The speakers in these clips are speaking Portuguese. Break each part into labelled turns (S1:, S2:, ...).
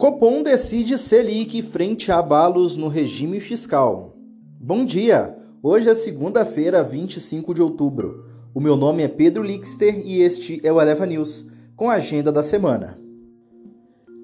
S1: Copom decide Selic frente a abalos no regime fiscal. Bom dia! Hoje é segunda-feira, 25 de outubro. O meu nome é Pedro Lixter e este é o Eleva News, com a agenda da semana.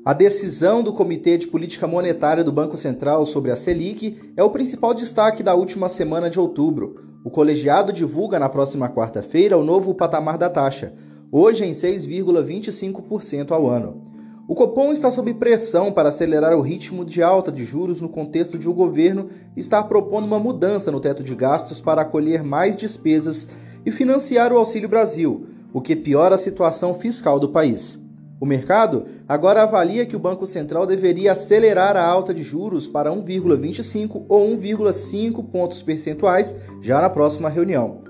S1: A decisão do Comitê de Política Monetária do Banco Central sobre a Selic é o principal destaque da última semana de outubro. O colegiado divulga na próxima quarta-feira o novo patamar da taxa, hoje em 6,25% ao ano. O Copom está sob pressão para acelerar o ritmo de alta de juros no contexto de o governo estar propondo uma mudança no teto de gastos para acolher mais despesas e financiar o Auxílio Brasil, o que piora a situação fiscal do país. O mercado agora avalia que o Banco Central deveria acelerar a alta de juros para 1,25 ou 1,5 pontos percentuais já na próxima reunião.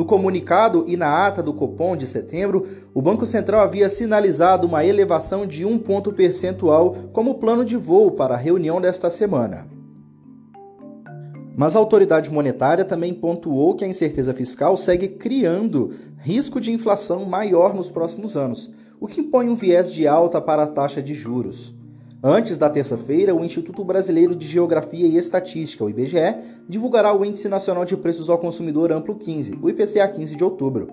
S1: No comunicado e na ata do Copom de setembro, o Banco Central havia sinalizado uma elevação de um ponto percentual como plano de voo para a reunião desta semana. Mas a autoridade monetária também pontuou que a incerteza fiscal segue criando risco de inflação maior nos próximos anos, o que impõe um viés de alta para a taxa de juros. Antes da terça-feira, o Instituto Brasileiro de Geografia e Estatística, o IBGE, divulgará o Índice Nacional de Preços ao Consumidor Amplo 15, o IPCA 15 de outubro.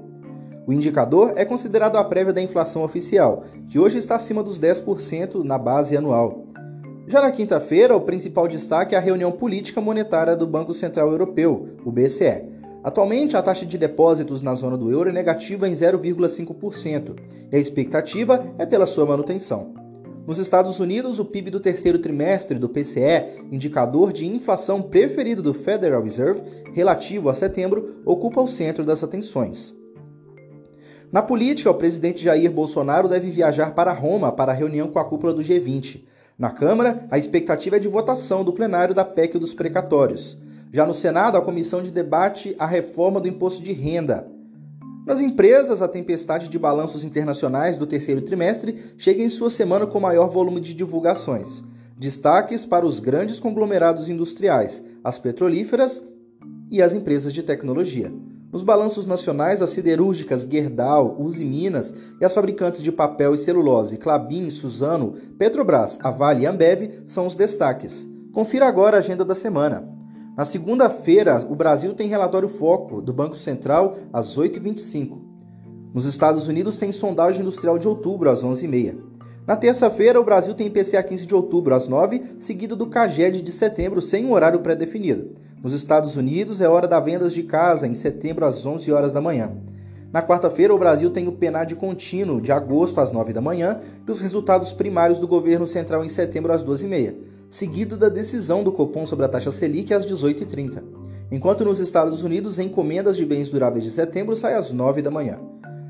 S1: O indicador é considerado a prévia da inflação oficial, que hoje está acima dos 10% na base anual. Já na quinta-feira, o principal destaque é a reunião política monetária do Banco Central Europeu, o BCE. Atualmente, a taxa de depósitos na zona do euro é negativa em 0,5%, e a expectativa é pela sua manutenção. Nos Estados Unidos, o PIB do terceiro trimestre do PCE, indicador de inflação preferido do Federal Reserve, relativo a setembro, ocupa o centro das atenções. Na política, o presidente Jair Bolsonaro deve viajar para Roma para a reunião com a cúpula do G20. Na Câmara, a expectativa é de votação do plenário da PEC dos precatórios. Já no Senado, a comissão de debate a reforma do imposto de renda. Nas empresas, a tempestade de balanços internacionais do terceiro trimestre chega em sua semana com maior volume de divulgações. Destaques para os grandes conglomerados industriais, as petrolíferas e as empresas de tecnologia. Nos balanços nacionais, as siderúrgicas Gerdau, Uzi Minas e as fabricantes de papel e celulose Clabin, Suzano, Petrobras, a Vale e Ambev são os destaques. Confira agora a agenda da semana. Na segunda-feira, o Brasil tem relatório foco do Banco Central às 8h25. Nos Estados Unidos tem sondagem industrial de outubro às 11h30. Na terça-feira, o Brasil tem IPCA 15 de outubro às 9 seguido do CAGED de setembro sem um horário pré-definido. Nos Estados Unidos é hora da vendas de casa em setembro às 11 horas da manhã. Na quarta-feira, o Brasil tem o PNAD contínuo de agosto às 9 da manhã e os resultados primários do governo central em setembro às 12h30 seguido da decisão do Copom sobre a taxa Selic às 18h30, enquanto nos Estados Unidos encomendas de bens duráveis de setembro saem às 9 da manhã.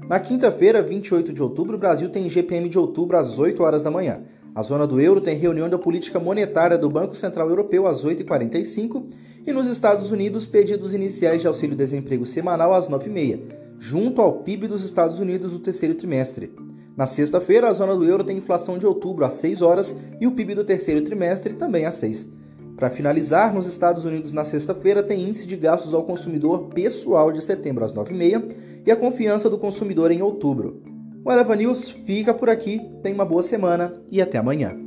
S1: Na quinta-feira, 28 de outubro, o Brasil tem GPM de outubro às 8 horas da manhã. A zona do euro tem reunião da política monetária do Banco Central Europeu às 8h45 e nos Estados Unidos, pedidos iniciais de auxílio-desemprego semanal às 9h30, junto ao PIB dos Estados Unidos do terceiro trimestre. Na sexta-feira, a zona do euro tem inflação de outubro às 6 horas e o PIB do terceiro trimestre também às 6. Para finalizar, nos Estados Unidos na sexta-feira tem índice de gastos ao consumidor pessoal de setembro às 9h30 e a confiança do consumidor em outubro. O Eleva News fica por aqui, tenha uma boa semana e até amanhã.